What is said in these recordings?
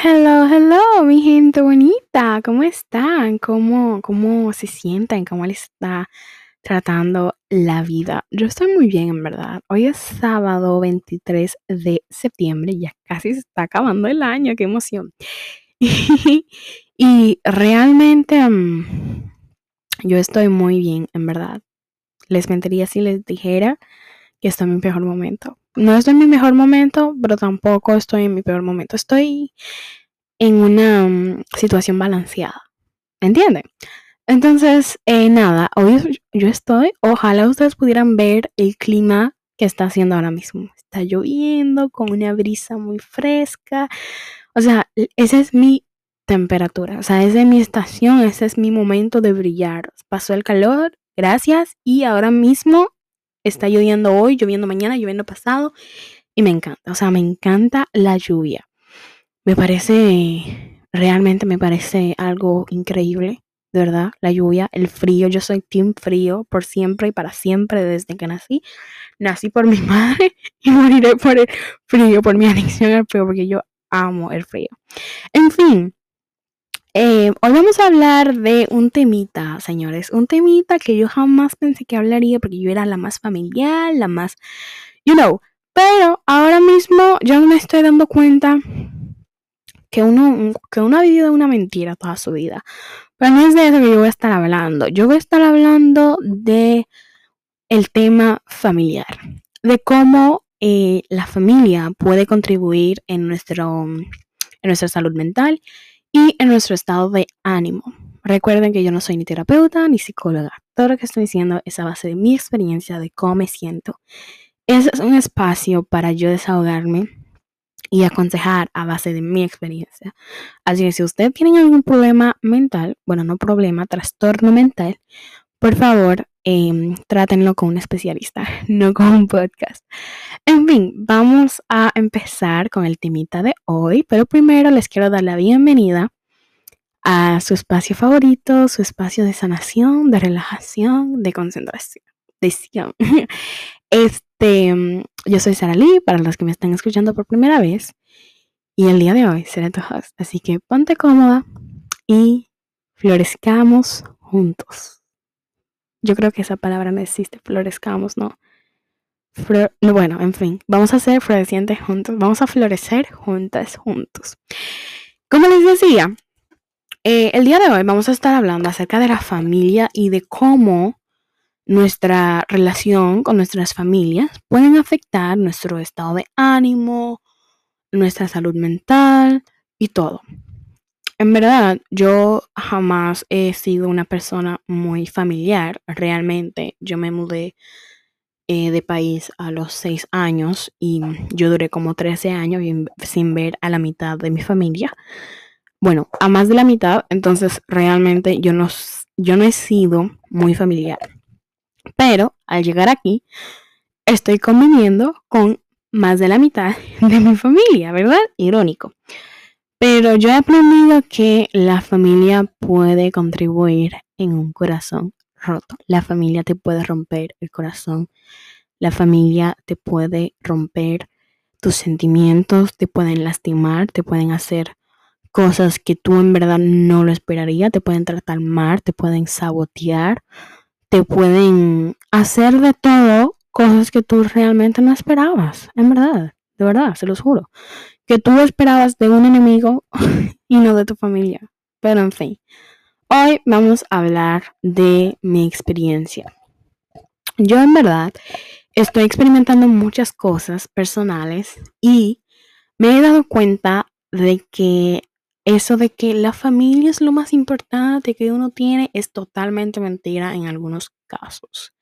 Hello, hello, mi gente bonita, ¿cómo están? ¿Cómo, cómo se sienten? ¿Cómo les está tratando la vida? Yo estoy muy bien, en verdad. Hoy es sábado 23 de septiembre, ya casi se está acabando el año, qué emoción. Y, realmente mm, yo estoy muy bien, en verdad. Les mentiría si les dijera que estoy en mi mejor momento. No estoy en mi mejor momento, pero tampoco estoy en mi peor momento. Estoy en una mm, situación balanceada. ¿Entienden? Entonces, eh, nada, hoy yo estoy, ojalá ustedes pudieran ver el clima que está haciendo ahora mismo. Está lloviendo con una brisa muy fresca. O sea, esa es mi temperatura, o sea, esa es mi estación, ese es mi momento de brillar. Pasó el calor, gracias, y ahora mismo está lloviendo hoy, lloviendo mañana, lloviendo pasado, y me encanta, o sea, me encanta la lluvia. Me parece, realmente me parece algo increíble, de verdad, la lluvia, el frío, yo soy team frío por siempre y para siempre desde que nací. Nací por mi madre y moriré por el frío, por mi adicción al frío, porque yo amo el frío. En fin, eh, hoy vamos a hablar de un temita, señores. Un temita que yo jamás pensé que hablaría porque yo era la más familiar, la más, you know. Pero ahora mismo yo me estoy dando cuenta que uno, que uno ha vivido una mentira toda su vida. Pero no es de eso que yo voy a estar hablando. Yo voy a estar hablando de el tema familiar. De cómo eh, la familia puede contribuir en, nuestro, en nuestra salud mental y en nuestro estado de ánimo. Recuerden que yo no soy ni terapeuta ni psicóloga. Todo lo que estoy diciendo es a base de mi experiencia, de cómo me siento. Ese es un espacio para yo desahogarme y aconsejar a base de mi experiencia. Así que si usted tiene algún problema mental, bueno, no problema, trastorno mental, por favor, Em, trátenlo con un especialista, no con un podcast. En fin, vamos a empezar con el temita de hoy, pero primero les quiero dar la bienvenida a su espacio favorito, su espacio de sanación, de relajación, de concentración. Este, yo soy Sara Lee, para los que me están escuchando por primera vez, y el día de hoy seré tu host, así que ponte cómoda y florezcamos juntos. Yo creo que esa palabra no existe, florezcamos, ¿no? bueno, en fin, vamos a ser florecientes juntos, vamos a florecer juntas, juntos. Como les decía, eh, el día de hoy vamos a estar hablando acerca de la familia y de cómo nuestra relación con nuestras familias pueden afectar nuestro estado de ánimo, nuestra salud mental y todo. En verdad, yo jamás he sido una persona muy familiar. Realmente, yo me mudé eh, de país a los seis años y yo duré como 13 años sin ver a la mitad de mi familia. Bueno, a más de la mitad, entonces realmente yo no, yo no he sido muy familiar. Pero al llegar aquí, estoy conviviendo con más de la mitad de mi familia, ¿verdad? Irónico. Pero yo he aprendido que la familia puede contribuir en un corazón roto. La familia te puede romper el corazón. La familia te puede romper tus sentimientos, te pueden lastimar, te pueden hacer cosas que tú en verdad no lo esperarías, te pueden tratar mal, te pueden sabotear, te pueden hacer de todo cosas que tú realmente no esperabas, en verdad, de verdad, se los juro que tú esperabas de un enemigo y no de tu familia. Pero en fin, hoy vamos a hablar de mi experiencia. Yo en verdad estoy experimentando muchas cosas personales y me he dado cuenta de que eso de que la familia es lo más importante que uno tiene es totalmente mentira en algunos casos.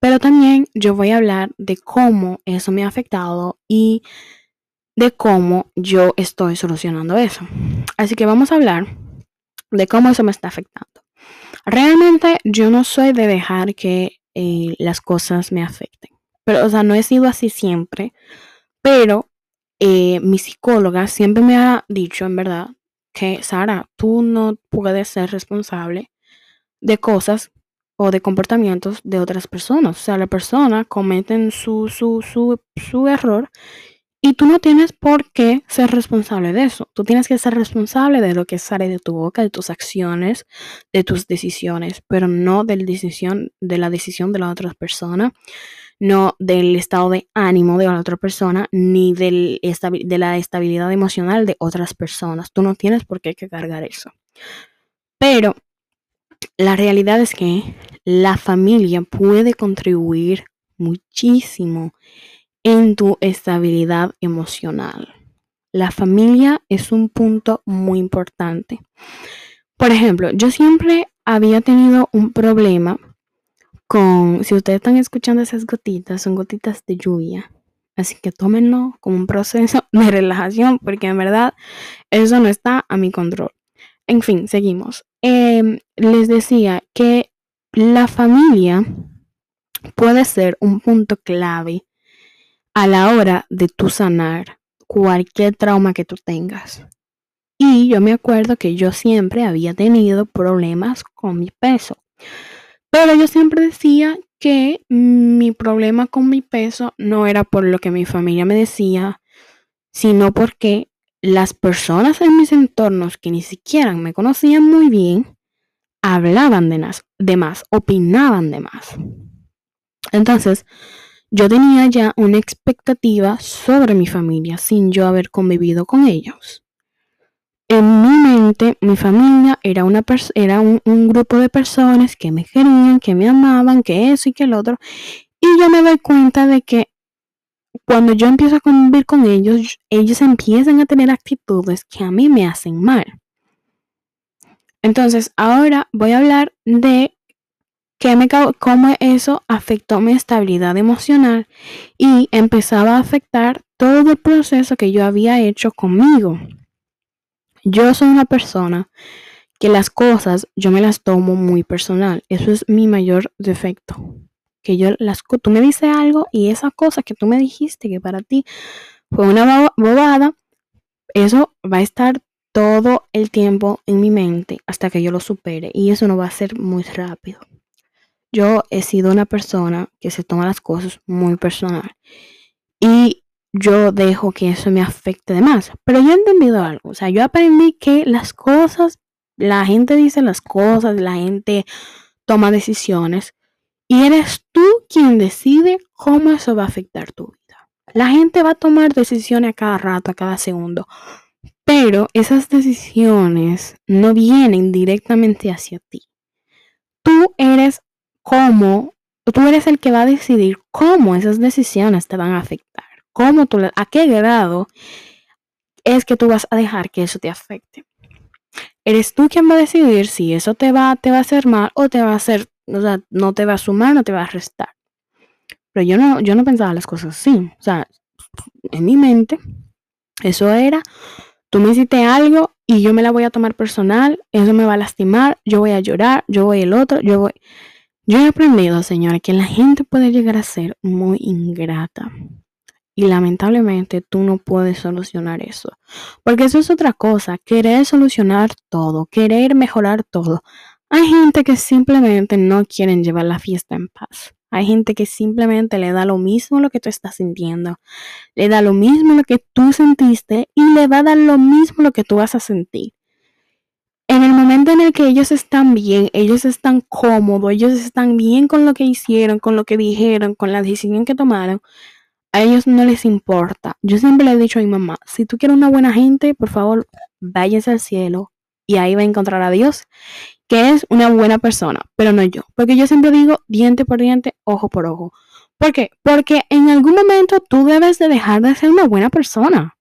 Pero también yo voy a hablar de cómo eso me ha afectado y de cómo yo estoy solucionando eso. Así que vamos a hablar de cómo eso me está afectando. Realmente yo no soy de dejar que eh, las cosas me afecten. Pero, o sea, no he sido así siempre. Pero eh, mi psicóloga siempre me ha dicho, en verdad, que Sara, tú no puedes ser responsable de cosas o de comportamientos de otras personas. O sea, la persona cometen su, su, su, su error Y tú no tienes por qué ser responsable de eso. Tú tienes que ser responsable de lo que sale de tu boca, de tus acciones, de tus decisiones, pero no de la decisión de la, decisión de la otra persona, no del estado de ánimo de la otra persona, ni del de la estabilidad emocional de otras personas. Tú no tienes por qué cargar eso. Pero la realidad es que la familia puede contribuir muchísimo en tu estabilidad emocional. La familia es un punto muy importante. Por ejemplo, yo siempre había tenido un problema con, si ustedes están escuchando esas gotitas, son gotitas de lluvia. Así que tómenlo como un proceso de relajación, porque en verdad eso no está a mi control. En fin, seguimos. Em, les decía que la familia puede ser un punto clave a la hora de tu sanar cualquier trauma que tú tengas. Y yo me acuerdo que yo siempre había tenido problemas con mi peso. Pero yo siempre decía que mi problema con mi peso no era por lo que mi familia me decía, sino porque las personas en mis entornos que ni siquiera me conocían muy bien, hablaban de, de más, opinaban de más. Entonces, yo tenía ya una expectativa sobre mi familia sin yo haber convivido con ellos. En mi mente, mi familia era, una era un, grupo de personas que me querían, que me amaban, que eso y que el otro. Y yo me doy cuenta de que cuando yo empiezo a convivir con ellos, ellos empiezan a tener actitudes que a mí me hacen mal. Entonces, ahora voy a hablar de me, cómo eso afectó mi estabilidad emocional y empezaba a afectar todo el proceso que yo había hecho conmigo. Yo soy una persona que las cosas yo me las tomo muy personal. Eso es mi mayor defecto. Que yo las tú me dices algo y esa cosa que tú me dijiste que para ti fue una bobada, eso va a estar todo el tiempo en mi mente hasta que yo lo supere y eso no va a ser muy rápido. Yo he sido una persona que se toma las cosas muy personal y yo dejo que eso me afecte de más. Pero yo he entendido algo, o sea, yo aprendí que las cosas, la gente dice las cosas, la gente toma decisiones y eres tú quien decide cómo eso va a afectar tu vida. La gente va a tomar decisiones a cada rato, a cada segundo, pero esas decisiones no vienen directamente hacia ti. Tú eres cómo, tú eres el que va a decidir cómo esas decisiones te van a afectar, cómo tú, a qué grado es que tú vas a dejar que eso te afecte. Eres tú quien va a decidir si eso te va, te va a hacer mal o te va a hacer, o sea, no te va a sumar, no te va a restar. Pero yo no, yo no pensaba las cosas así. O sea, en mi mente, eso era, tú me hiciste algo y yo me la voy a tomar personal, eso me va a lastimar, yo voy a llorar, yo voy el otro, yo voy... Yo he aprendido, señora, que la gente puede llegar a ser muy ingrata. Y lamentablemente tú no puedes solucionar eso. Porque eso es otra cosa, querer solucionar todo, querer mejorar todo. Hay gente que simplemente no quieren llevar la fiesta en paz. Hay gente que simplemente le da lo mismo lo que tú estás sintiendo. Le da lo mismo lo que tú sentiste y le va a dar lo mismo lo que tú vas a sentir en el momento en el que ellos están bien, ellos están cómodos, ellos están bien con lo que hicieron, con lo que dijeron, con la decisión que tomaron, a ellos no les importa. Yo siempre le he dicho a mi mamá, si tú quieres una buena gente, por favor, váyase al cielo y ahí va a encontrar a Dios, que es una buena persona, pero no yo. Porque yo siempre digo diente por diente, ojo por ojo. ¿Por qué? Porque en algún momento tú debes de dejar de ser una buena persona.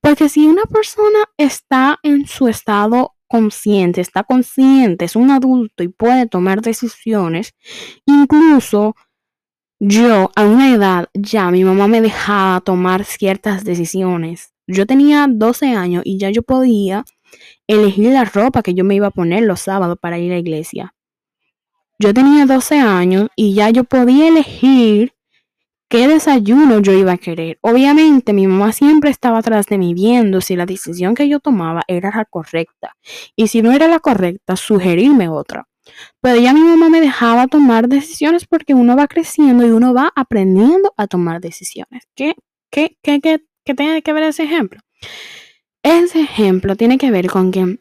Porque si una persona está en su estado consciente, está consciente, es un adulto y puede tomar decisiones. Incluso yo a una edad ya mi mamá me dejaba tomar ciertas decisiones. Yo tenía 12 años y ya yo podía elegir la ropa que yo me iba a poner los sábados para ir a la iglesia. Yo tenía 12 años y ya yo podía elegir qué desayuno yo iba a querer. Obviamente mi mamá siempre estaba atrás de mí viendo si la decisión que yo tomaba era la correcta y si no era la correcta, sugerirme otra. Pero ya mi mamá me dejaba tomar decisiones porque uno va creciendo y uno va aprendiendo a tomar decisiones. ¿Qué, qué, qué, qué, que tiene que ver ese ejemplo? Ese ejemplo tiene que ver con que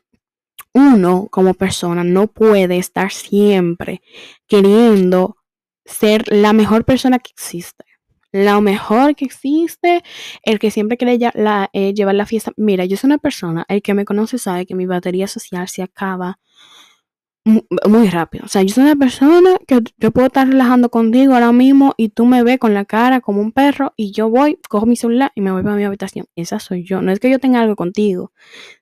uno como persona no puede estar siempre queriendo ser la mejor persona que existe. La mejor que existe, el que siempre quiere eh, llevar la fiesta. Mira, yo soy una persona, el que me conoce sabe que mi batería social se acaba muy, rápido. O sea, yo soy una persona que yo puedo estar relajando contigo ahora mismo y tú me ves con la cara como un perro y yo voy, cojo mi celular y me voy para mi habitación. Esa soy yo. No es que yo tenga algo contigo.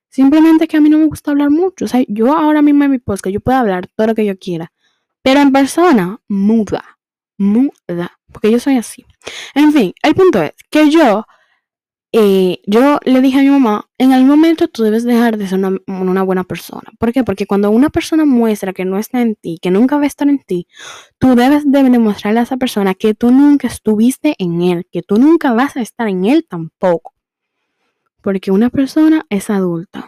Simplemente que a mí no me gusta hablar mucho. O sea, yo ahora mismo en mi podcast, yo puedo hablar todo lo que yo quiera. Pero en persona, muda. Muda. Porque yo soy así. En fin, el punto es que yo, eh, yo le dije a mi mamá, en algún momento tú debes dejar de ser una, buena persona. ¿Por qué? Porque cuando una persona muestra que no está en ti, que nunca va a estar en ti, tú debes de demostrarle a esa persona que tú nunca estuviste en él, que tú nunca vas a estar en él tampoco. Porque una persona es adulta.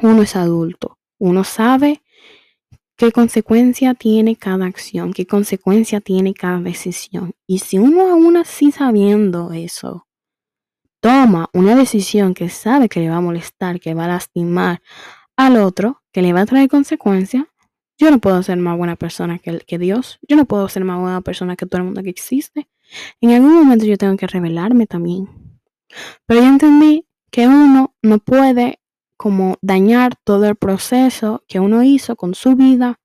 Uno es adulto. Uno sabe qué consecuencia tiene cada acción, qué consecuencia tiene cada decisión. Y si uno aún así sabiendo eso, toma una decisión que sabe que le va a molestar, que va a lastimar al otro, que le va a traer consecuencias, yo no puedo ser más buena persona que, que Dios. Yo no puedo ser más buena persona que todo el mundo que existe. En algún momento yo tengo que revelarme también. Pero yo entendí que uno no puede como dañar todo el proceso que uno hizo con su vida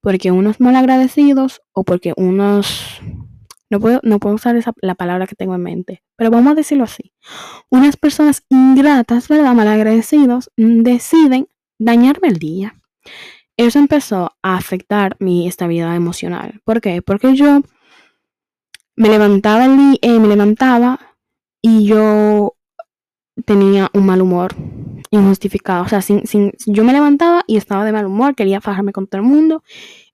porque unos malagradecidos o porque unos no puedo, no puedo usar esa, la palabra que tengo en mente, pero vamos a decirlo así. Unas personas ingratas, ¿verdad? Malagradecidos, deciden dañarme el día. Eso empezó a afectar mi estabilidad emocional. ¿Por qué? Porque yo me levantaba, eh, me levantaba y yo tenía un mal humor injustificado. O sea, sin, sin, yo me levantaba y estaba de mal humor, quería fajarme con todo el mundo.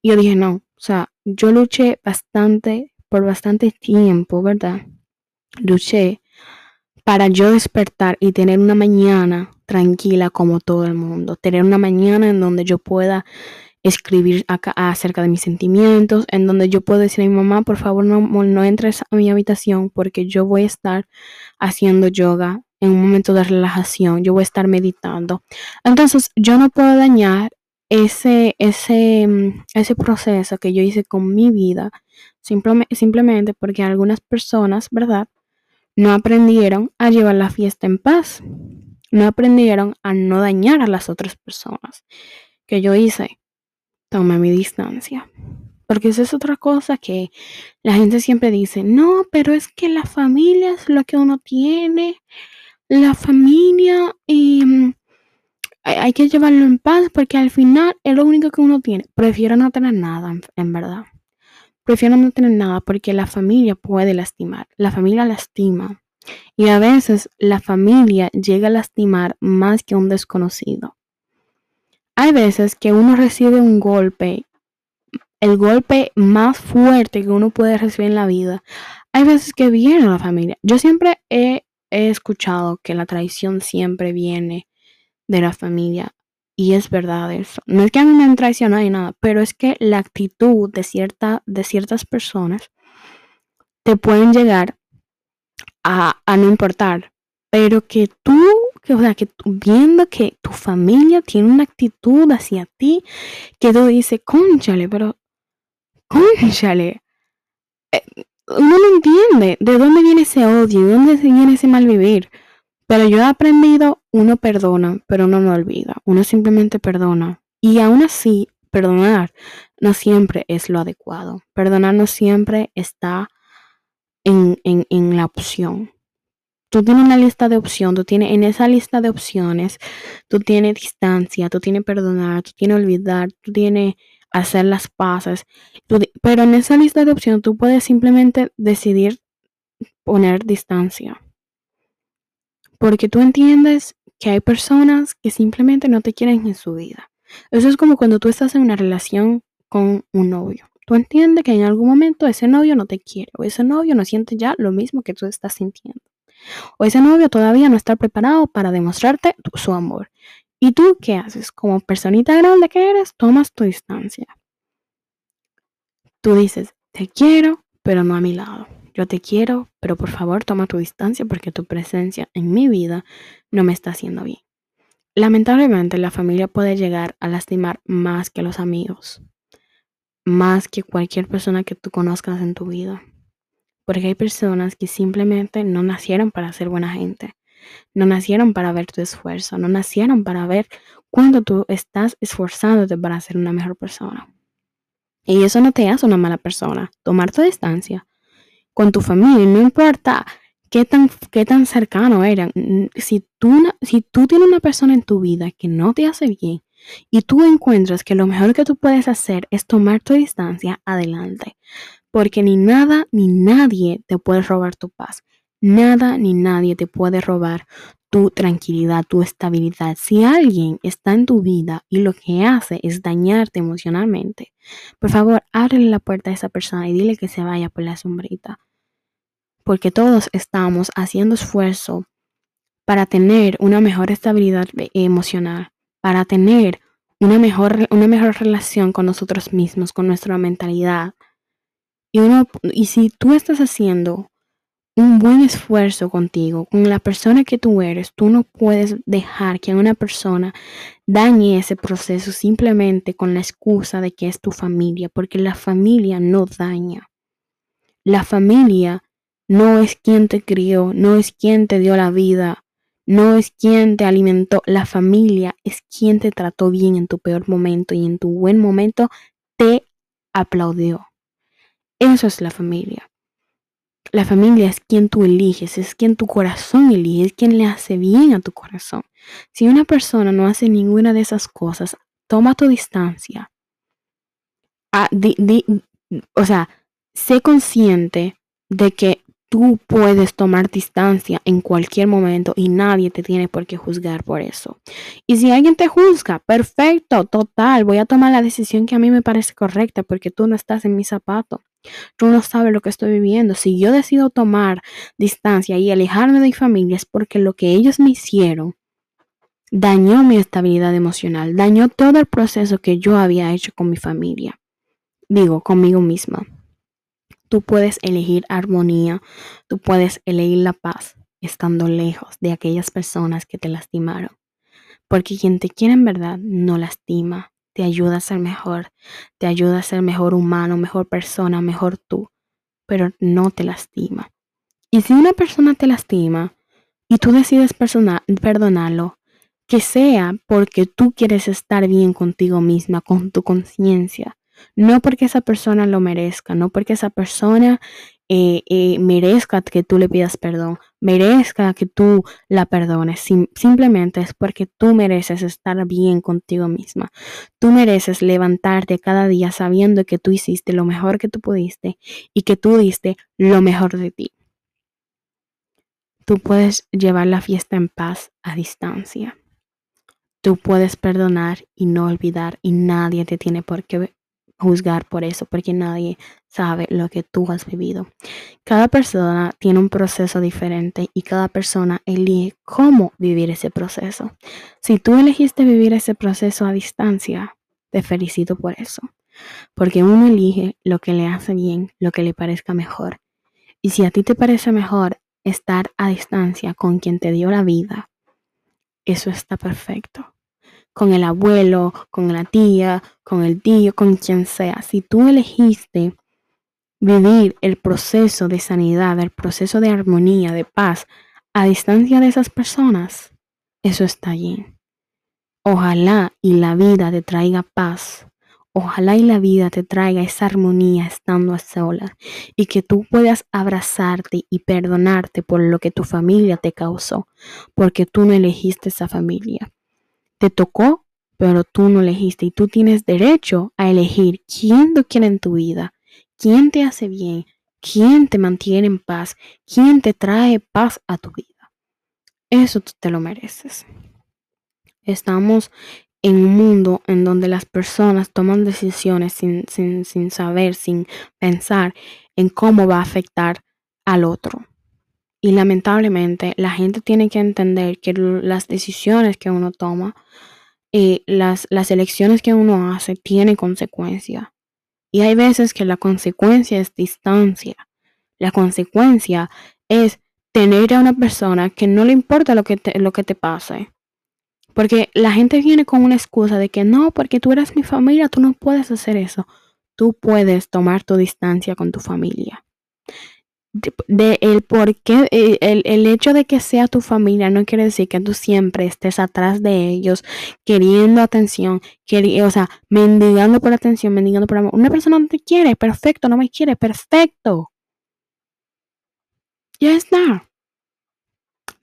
Y yo dije, no, o sea, yo luché bastante, por bastante tiempo, ¿verdad? Luché para yo despertar y tener una mañana tranquila como todo el mundo. Tener una mañana en donde yo pueda escribir acá, acerca de mis sentimientos, en donde yo puedo decir a mi mamá, por favor no, no entres a mi habitación porque yo voy a estar haciendo yoga en un momento de relajación, yo voy a estar meditando. Entonces, yo no puedo dañar ese, ese, mm, ese proceso que yo hice con mi vida, simplemente, simplemente porque algunas personas, ¿verdad? No aprendieron a llevar la fiesta en paz. No aprendieron a no dañar a las otras personas. Que yo hice, tomé mi distancia. Porque esa es otra cosa que la gente siempre dice, no, pero es que la familia es lo que uno tiene, la familia mm, hay que llevarlo en paz porque al final es lo único que uno tiene. Prefiero no tener nada, en, verdad. Prefiero no tener nada porque la familia puede lastimar. La familia lastima. Y a veces la familia llega a lastimar más que un desconocido. Hay veces que uno recibe un golpe, el golpe más fuerte que uno puede recibir en la vida. Hay veces que viene la familia. Yo siempre he he escuchado que la traición siempre viene de la familia. Y es verdad eso. No es que a mí me han traicionado ni nada, pero es que la actitud de, cierta, de ciertas personas te pueden llegar a, no importar. Pero que tú, que, o sea, que viendo que tu familia tiene una actitud hacia ti, que tú dices, conchale, pero, conchale. Eh, uno no entiende de dónde viene ese odio, de dónde viene ese mal vivir. Pero yo he aprendido, uno perdona, pero uno no olvida. Uno simplemente perdona. Y aún así, perdonar no siempre es lo adecuado. Perdonar no siempre está en, en la opción. Tú tienes una lista de opciones, tú tienes en esa lista de opciones, tú tienes distancia, tú tienes perdonar, tú tienes olvidar, tú tienes hacer las paces. Pero en esa lista de opciones tú puedes simplemente decidir poner distancia. Porque tú entiendes que hay personas que simplemente no te quieren en su vida. Eso es como cuando tú estás en una relación con un novio. Tú entiendes que en algún momento ese novio no te quiere o ese novio no siente ya lo mismo que tú estás sintiendo. O ese novio todavía no está preparado para demostrarte su amor. ¿Y tú qué haces? Como personita grande que eres, tomas tu distancia. Tú dices, te quiero, pero no a mi lado. yo te quiero, pero por favor toma tu distancia porque tu presencia en mi vida no me está haciendo bien. Lamentablemente la familia puede llegar a lastimar más que los amigos, más que cualquier persona que tú conozcas en tu vida. Porque hay personas que simplemente no nacieron para ser buena gente, no nacieron para ver tu esfuerzo, no nacieron para ver cuando tú estás esforzándote para ser una mejor persona. Y eso no te hace una mala persona. Tomar tu distancia con tu familia, no importa qué tan, qué tan cercano eran. Si tú, si tú tienes una persona en tu vida que no te hace bien y tú encuentras que lo mejor que tú puedes hacer es tomar tu distancia, adelante. Porque ni nada ni nadie te puede robar tu paz. Nada ni nadie te puede robar tu tranquilidad, tu estabilidad. Si alguien está en tu vida y lo que hace es dañarte emocionalmente, por favor, ábrele la puerta a esa persona y dile que se vaya por la sombrita porque todos estamos haciendo esfuerzo para tener una mejor estabilidad emocional, para tener una mejor, una mejor relación con nosotros mismos, con nuestra mentalidad. Y, uno, y si tú estás haciendo un buen esfuerzo contigo, con la persona que tú eres, tú no puedes dejar que una persona dañe ese proceso simplemente con la excusa de que es tu familia, porque la familia no daña. La familia no es quien te crió, no es quien te dio la vida, no es quien te alimentó. La familia es quien te trató bien en tu peor momento y en tu buen momento te aplaudió. Eso es la familia. La familia es quien tú eliges, es quien tu corazón elige, es quien le hace bien a tu corazón. Si una persona no hace ninguna de esas cosas, toma tu distancia. Ah, o sea, sé consciente de que Tú puedes tomar distancia en cualquier momento y nadie te tiene por qué juzgar por eso. Y si alguien te juzga, perfecto, total, voy a tomar la decisión que a mí me parece correcta porque tú no estás en mi zapato. Tú no sabes lo que estoy viviendo. Si yo decido tomar distancia y alejarme de mi familia es porque lo que ellos me hicieron dañó mi estabilidad emocional, dañó todo el proceso que yo había hecho con mi familia. Digo, conmigo misma. Tú puedes elegir armonía, tú puedes elegir la paz estando lejos de aquellas personas que te lastimaron. Porque quien te quiere en verdad no lastima, te ayuda a ser mejor, te ayuda a ser mejor humano, mejor persona, mejor tú, pero no te lastima. Y si una persona te lastima y tú decides perdonarlo, que sea porque tú quieres estar bien contigo misma, con tu conciencia, no porque esa persona lo merezca, no porque esa persona eh, eh, merezca que tú le pidas perdón, merezca que tú la perdones. simplemente es porque tú mereces estar bien contigo misma. Tú mereces levantarte cada día sabiendo que tú hiciste lo mejor que tú pudiste y que tú diste lo mejor de ti. Tú puedes llevar la fiesta en paz a distancia. Tú puedes perdonar y no olvidar y nadie te tiene por qué juzgar por eso, porque nadie sabe lo que tú has vivido. Cada persona tiene un proceso diferente y cada persona elige cómo vivir ese proceso. Si tú elegiste vivir ese proceso a distancia, te felicito por eso, porque uno elige lo que le hace bien, lo que le parezca mejor. Y si a ti te parece mejor estar a distancia con quien te dio la vida, eso está perfecto con el abuelo, con la tía, con el tío, con quien sea. Si tú elegiste vivir el proceso de sanidad, el proceso de armonía, de paz, a distancia de esas personas, eso está bien. Ojalá y la vida te traiga paz. Ojalá y la vida te traiga esa armonía estando a solas y que tú puedas abrazarte y perdonarte por lo que tu familia te causó, porque tú no elegiste esa familia te tocó, pero tú no elegiste y tú tienes derecho a elegir quién tú quieres en tu vida, quién te hace bien, quién te mantiene en paz, quién te trae paz a tu vida. Eso tú te lo mereces. Estamos en un mundo en donde las personas toman decisiones sin, sin, sin saber, sin pensar en cómo va a afectar al otro. Y lamentablemente la gente tiene que entender que las decisiones que uno toma, y las, las elecciones que uno hace, tienen consecuencia. Y hay veces que la consecuencia es distancia. La consecuencia es tener a una persona que no le importa lo que te, lo que te pase. Porque la gente viene con una excusa de que no, porque tú eres mi familia, tú no puedes hacer eso. Tú puedes tomar tu distancia con tu familia de, el por qué, eh, el, el, hecho de que sea tu familia no quiere decir que tú siempre estés atrás de ellos, queriendo atención, o sea, mendigando por atención, mendigando por amor. Una persona no te quiere, perfecto, no me quiere, perfecto. Ya está.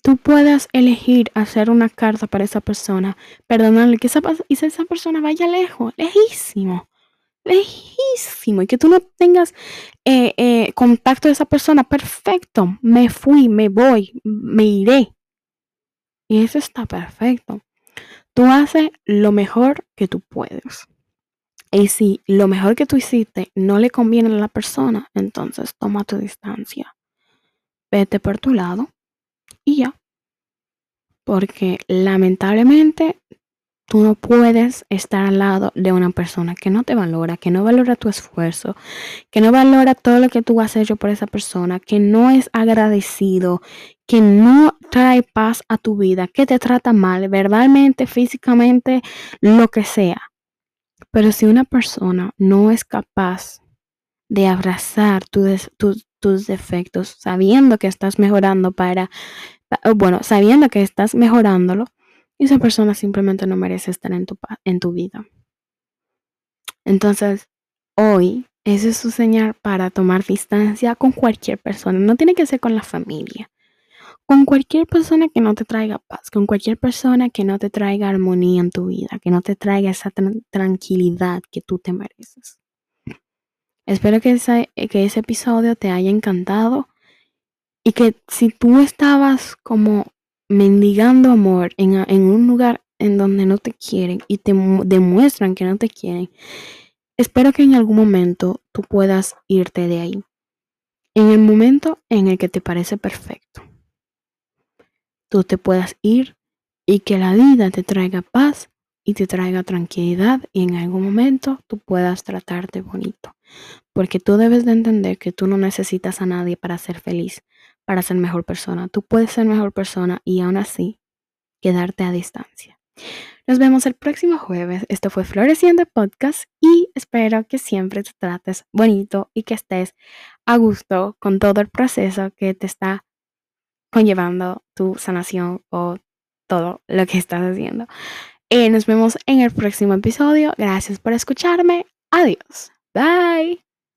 Tú puedes elegir hacer una carta para esa persona, perdonarle que esa, esa persona vaya lejos, lejísimo lejísimo y que tú no tengas eh, eh, contacto de esa persona, perfecto, me fui, me voy, me iré. Y eso está perfecto. Tú haces lo mejor que tú puedes. Y si lo mejor que tú hiciste no le conviene a la persona, entonces toma tu distancia. Vete por tu lado y ya. Porque lamentablemente Tú no puedes estar al lado de una persona que no te valora, que no valora tu esfuerzo, que no valora todo lo que tú has hecho por esa persona, que no es agradecido, que no trae paz a tu vida, que te trata mal, verbalmente, físicamente, lo que sea. Pero si una persona no es capaz de abrazar tus defectos, sabiendo que estás mejorando para, bueno, sabiendo que estás mejorándolo, esa persona simplemente no merece estar en tu, en tu vida. Entonces, hoy ese es su señal para tomar distancia con cualquier persona. No tiene que ser con la familia. Con cualquier persona que no te traiga paz, con cualquier persona que no te traiga armonía en tu vida, que no te traiga esa tranquilidad que tú te mereces. Espero que, que ese episodio te haya encantado y que si tú estabas como mendigando amor en, un lugar en donde no te quieren y te demuestran que no te quieren, espero que en algún momento tú puedas irte de ahí. En el momento en el que te parece perfecto. Tú te puedas ir y que la vida te traiga paz y te traiga tranquilidad y en algún momento tú puedas tratarte bonito. Porque tú debes de entender que tú no necesitas a nadie para ser feliz para ser mejor persona. Tú puedes ser mejor persona y aún así quedarte a distancia. Nos vemos el próximo jueves. Esto fue Floreciendo Podcast y espero que siempre te trates bonito y que estés a gusto con todo el proceso que te está conllevando tu sanación o todo lo que estás haciendo. Eh, nos vemos en el próximo episodio. Gracias por escucharme. Adiós. Bye.